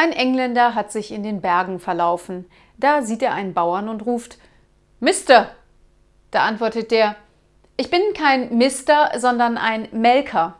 Ein Engländer hat sich in den Bergen verlaufen. Da sieht er einen Bauern und ruft Mister. Da antwortet der Ich bin kein Mister, sondern ein Melker.